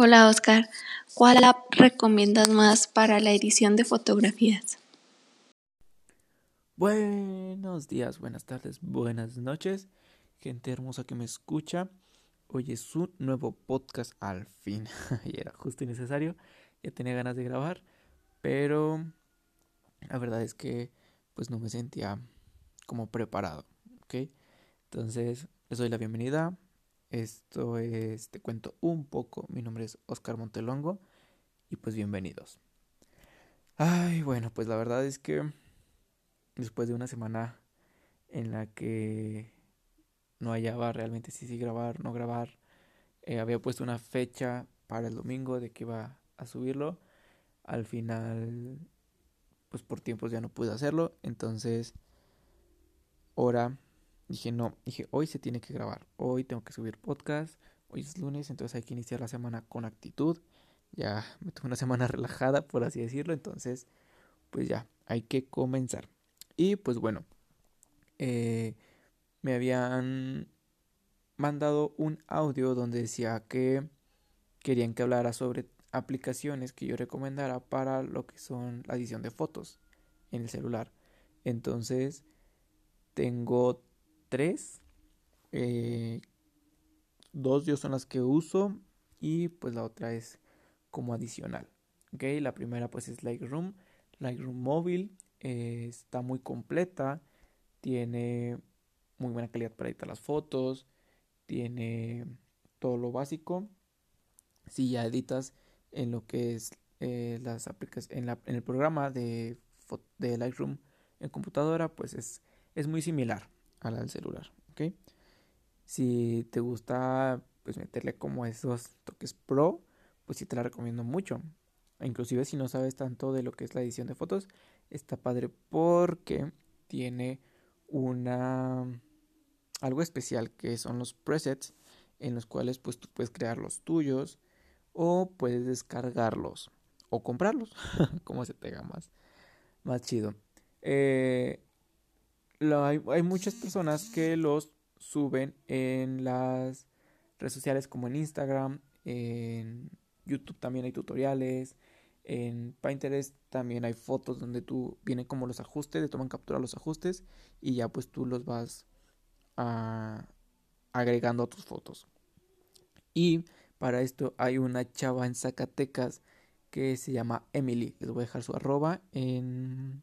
Hola Oscar, ¿cuál app recomiendas más para la edición de fotografías? Buenos días, buenas tardes, buenas noches, gente hermosa que me escucha. Hoy es un nuevo podcast al fin. y era justo y necesario. Ya tenía ganas de grabar, pero la verdad es que pues no me sentía como preparado, ¿ok? Entonces les doy la bienvenida esto es, te cuento un poco. Mi nombre es Oscar Montelongo y pues bienvenidos. Ay, bueno, pues la verdad es que después de una semana en la que no hallaba realmente si sí grabar, no grabar, eh, había puesto una fecha para el domingo de que iba a subirlo. Al final, pues por tiempos ya no pude hacerlo. Entonces, ahora Dije, no, dije, hoy se tiene que grabar, hoy tengo que subir podcast, hoy es lunes, entonces hay que iniciar la semana con actitud. Ya me tuve una semana relajada, por así decirlo, entonces, pues ya, hay que comenzar. Y pues bueno, eh, me habían mandado un audio donde decía que querían que hablara sobre aplicaciones que yo recomendara para lo que son la edición de fotos en el celular. Entonces, tengo tres. Eh, dos yo son las que uso y pues la otra es como adicional. Ok, la primera pues es Lightroom. Lightroom móvil eh, está muy completa. Tiene muy buena calidad para editar las fotos. Tiene todo lo básico. Si ya editas en lo que es eh, las aplicaciones en, en, el programa de, de Lightroom en computadora, pues es, es muy similar a la del celular, ¿ok? Si te gusta pues meterle como esos toques pro, pues sí te la recomiendo mucho. Inclusive si no sabes tanto de lo que es la edición de fotos, está padre porque tiene una algo especial que son los presets en los cuales pues tú puedes crear los tuyos o puedes descargarlos o comprarlos como se te haga más más chido eh, hay, muchas personas que los suben en las redes sociales como en Instagram, en YouTube también hay tutoriales, en Pinterest también hay fotos donde tú vienen como los ajustes, te toman captura los ajustes y ya pues tú los vas agregando a tus fotos. Y para esto hay una chava en Zacatecas que se llama Emily. Les voy a dejar su arroba en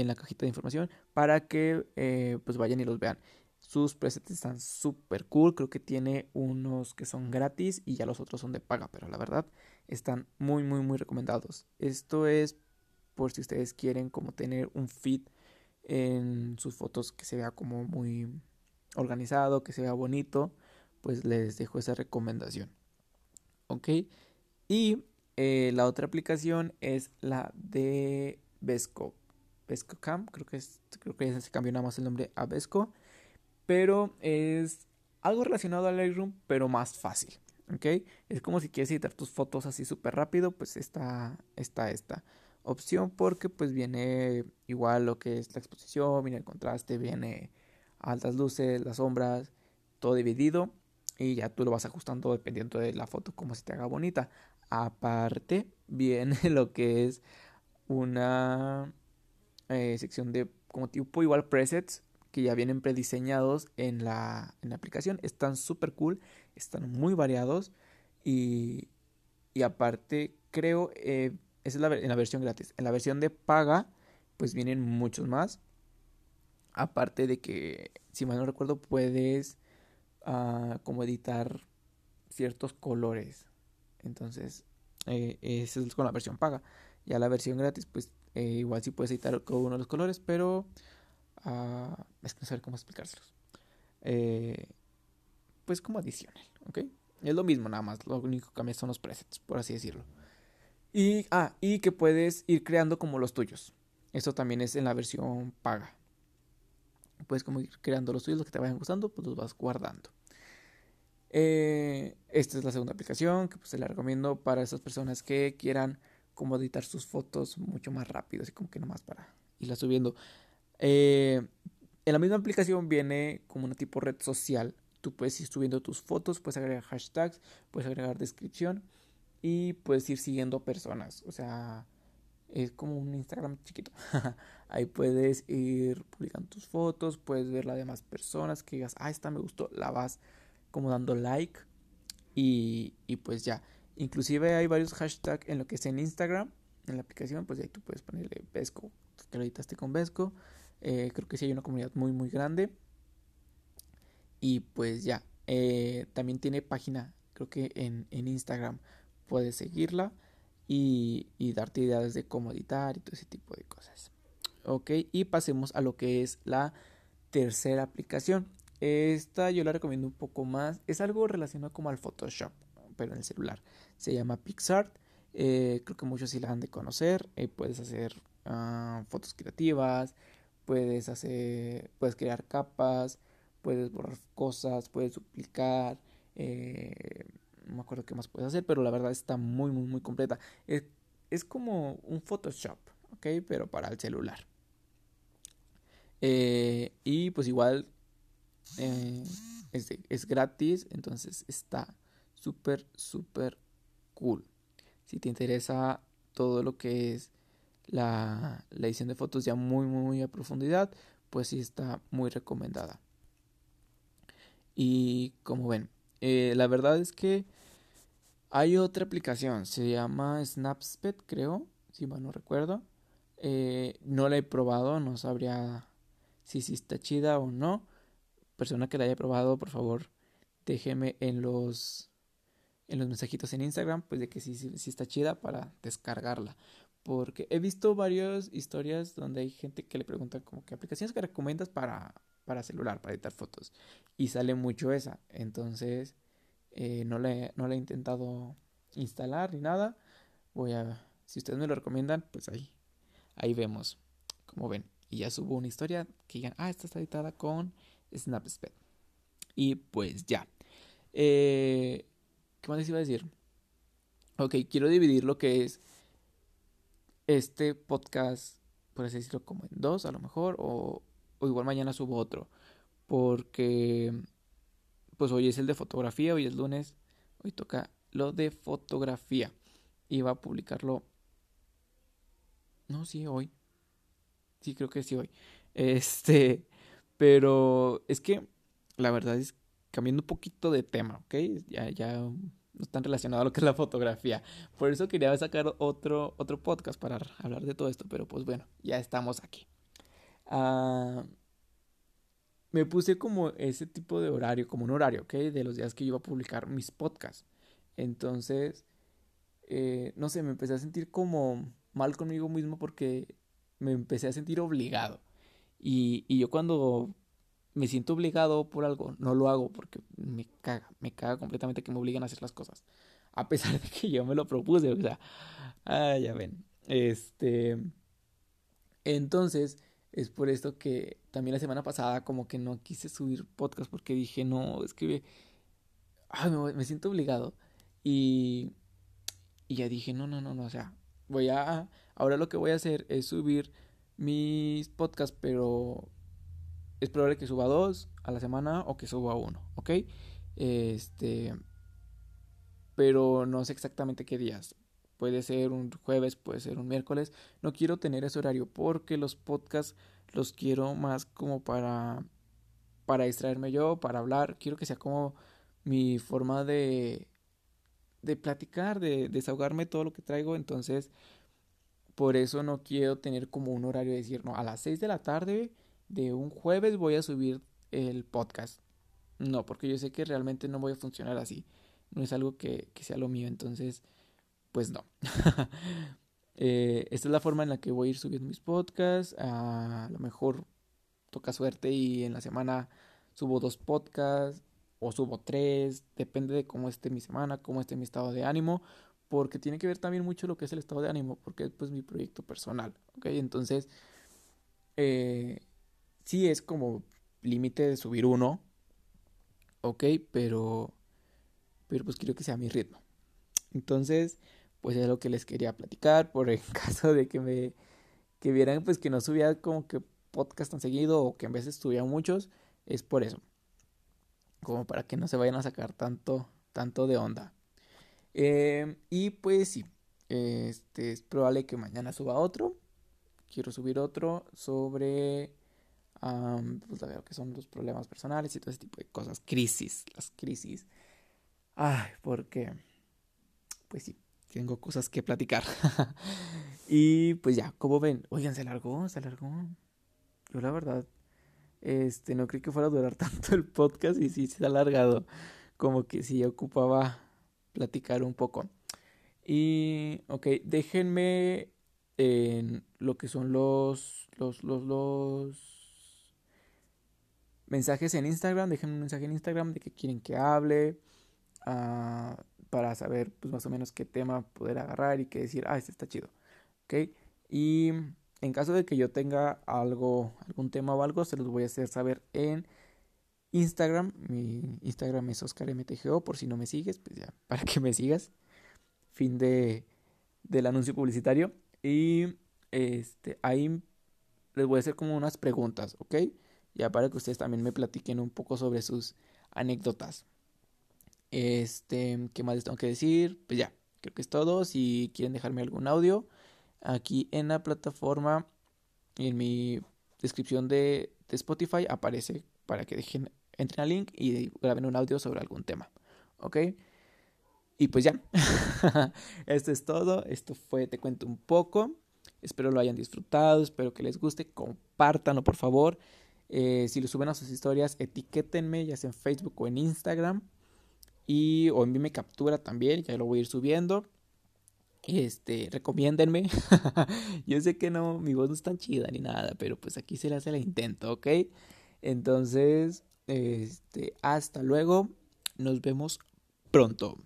en la cajita de información para que eh, pues vayan y los vean. Sus presets están súper cool, creo que tiene unos que son gratis y ya los otros son de paga, pero la verdad están muy muy muy recomendados. Esto es por si ustedes quieren como tener un feed en sus fotos que se vea como muy organizado, que se vea bonito, pues les dejo esa recomendación. Ok, y eh, la otra aplicación es la de Vesco. Cam, creo que, es, creo que se cambió nada más el nombre a Vesco, pero es algo relacionado al Lightroom, pero más fácil, ¿ok? Es como si quieres editar tus fotos así súper rápido, pues está, está esta opción porque pues viene igual lo que es la exposición, viene el contraste, viene altas luces, las sombras, todo dividido y ya tú lo vas ajustando dependiendo de la foto como se te haga bonita. Aparte viene lo que es una eh, sección de como tipo igual presets que ya vienen prediseñados en la, en la aplicación. Están súper cool, están muy variados y, y aparte creo, eh, esa es la, en la versión gratis. En la versión de paga pues vienen muchos más. Aparte de que, si mal no recuerdo, puedes uh, como editar ciertos colores. Entonces, eh, esa es con la versión paga. Ya la versión gratis, pues eh, igual sí puedes editar uno de los colores, pero uh, es que no sé cómo explicárselos. Eh, pues como adicional, ¿ok? Es lo mismo nada más, lo único que cambia son los presets, por así decirlo. Y, ah, y que puedes ir creando como los tuyos. Esto también es en la versión paga. Puedes como ir creando los tuyos, los que te vayan gustando, pues los vas guardando. Eh, esta es la segunda aplicación que pues, se la recomiendo para esas personas que quieran como editar sus fotos mucho más rápido, así como que nomás para irla subiendo. Eh, en la misma aplicación viene como una tipo red social tú puedes ir subiendo tus fotos, puedes agregar hashtags, puedes agregar descripción y puedes ir siguiendo personas. O sea, es como un Instagram chiquito. Ahí puedes ir publicando tus fotos, puedes ver la demás personas que digas, ah, esta me gustó, la vas como dando like y, y pues ya. Inclusive hay varios hashtags en lo que es en Instagram, en la aplicación, pues ahí tú puedes ponerle Vesco, que lo editaste con Vesco. Eh, creo que sí hay una comunidad muy muy grande. Y pues ya, eh, también tiene página, creo que en, en Instagram puedes seguirla y, y, darte ideas de cómo editar y todo ese tipo de cosas. Ok, y pasemos a lo que es la tercera aplicación. Esta yo la recomiendo un poco más. Es algo relacionado como al Photoshop, pero en el celular. Se llama PixArt. Eh, creo que muchos sí la han de conocer. Eh, puedes hacer uh, fotos creativas. Puedes hacer. Puedes crear capas. Puedes borrar cosas. Puedes duplicar. Eh, no me acuerdo qué más puedes hacer. Pero la verdad está muy, muy, muy completa. Es, es como un Photoshop. Ok. Pero para el celular. Y pues igual es, gratis, entonces está súper, súper cool. Si te interesa todo lo que es la, edición de fotos ya muy, muy a profundidad, pues sí está muy recomendada. Y como ven, eh, la verdad es que hay otra aplicación, se llama Snapsped, creo, si mal no recuerdo. Eh, no la he probado, no sabría si, si está chida o no. Persona que la haya probado, por favor, déjeme en los en los mensajitos en Instagram, pues de que sí, sí, está chida para descargarla. Porque he visto varias historias donde hay gente que le pregunta como qué aplicaciones que recomiendas para, para celular, para editar fotos. Y sale mucho esa. Entonces, eh, no, le, no la he intentado instalar ni nada. Voy a, si ustedes me lo recomiendan, pues ahí, ahí vemos. Como ven. Y ya subo una historia que digan, ah, esta está editada con Snapsped. Y pues ya. Eh, ¿Qué más les iba a decir? Ok, quiero dividir lo que es este podcast, por así decirlo, como en dos a lo mejor, o, igual mañana subo otro. Porque, pues hoy es el de fotografía, hoy es lunes, hoy toca lo de fotografía. Y va a publicarlo. No, sí, hoy. Sí, creo que sí hoy. Este, pero es que la verdad es cambiando un poquito de tema, ¿ok? Ya, ya no están relacionado a lo que es la fotografía. Por eso quería sacar otro, otro podcast para hablar de todo esto, pero pues bueno, ya estamos aquí. Uh, me puse como ese tipo de horario, como un horario, ¿ok? De los días que iba a publicar mis podcasts. Entonces, eh, no sé, me empecé a sentir como mal conmigo mismo porque me empecé a sentir obligado. Y, y yo cuando me siento obligado por algo, no lo hago porque me caga, me caga completamente que me obliguen a hacer las cosas. A pesar de que yo me lo propuse, o sea, ah, ya ven. Este. Entonces, es por esto que también la semana pasada, como que no quise subir podcast porque dije, no, es que me, me siento obligado. Y, y ya dije, no, no, no, no, o sea, voy a Ahora lo que voy a hacer es subir mis podcasts, pero es probable que suba dos a la semana o que suba uno, ¿ok? Este, pero no sé exactamente qué días. Puede ser un jueves, puede ser un miércoles. No quiero tener ese horario porque los podcasts los quiero más como para para distraerme yo, para hablar. Quiero que sea como mi forma de de platicar, de desahogarme todo lo que traigo. Entonces, por eso no quiero tener como un horario de decir, no, a las 6 de la tarde de un jueves voy a subir el podcast. No, porque yo sé que realmente no voy a funcionar así. No es algo que, sea lo mío, entonces, pues no. eh, esta es la forma en la que voy a ir subiendo mis podcasts. a lo mejor toca suerte y en la semana subo dos podcasts o subo tres. Depende de cómo esté mi semana, cómo esté mi estado de ánimo porque tiene que ver también mucho lo que es el estado de ánimo, porque es pues mi proyecto personal, ¿ok? Entonces, eh, sí es como límite de subir uno, ¿ok? Pero, pero pues quiero que sea mi ritmo. Entonces, pues es lo que les quería platicar, por el caso de que me, que vieran pues que no subía como que podcast tan seguido o que en veces subía muchos, es por eso. como para que no se vayan a sacar tanto, tanto de onda. Em, y pues sí, este, es probable que mañana suba otro. Quiero subir otro sobre pues, lo que son los problemas personales y todo ese tipo de cosas. Crisis, las crisis. Ay, porque, pues sí, tengo cosas que platicar. y pues ya, como ven, oigan, se alargó, se alargó. Yo la verdad, este, no creí que fuera a durar tanto el podcast y sí se ha alargado. Como que sí ocupaba platicar un poco. Y, ok, déjenme en lo que son los, los, los, los mensajes en Instagram. Déjenme un mensaje en Instagram de que quieren que hable. Uh, para saber pues más o menos qué tema poder agarrar y qué decir, ah, este está chido. ¿Ok? Y en caso de que yo tenga algo, algún tema o algo, se los voy a hacer saber en Instagram. Mi Instagram es OscarMTGO, por si no me sigues, pues ya, para que me sigas. Fin de, del anuncio publicitario. Y este, ahí les voy a hacer como unas preguntas, ¿ok? Ya para que ustedes también me platiquen un poco sobre sus anécdotas. Este, ¿qué más les tengo que decir? Pues ya, creo que es todo. Si quieren dejarme algún audio, aquí en la plataforma, en mi descripción de, Spotify, aparece para que dejen, entren al link y graben un audio sobre algún tema. ¿Ok? Y pues ya, esto es todo. Esto fue Te cuento un poco. Espero lo hayan disfrutado, espero que les guste. Compártanlo, por favor. Eh, si lo suben a sus historias, etiquétenme, ya sea en Facebook o en Instagram. Y o envíenme captura también, ya lo voy a ir subiendo. Este, recomiéndenme. Yo sé que no, mi voz no es tan chida ni nada, pero pues aquí se le hace el intento, ¿ok? Entonces, este, hasta luego. Nos vemos pronto.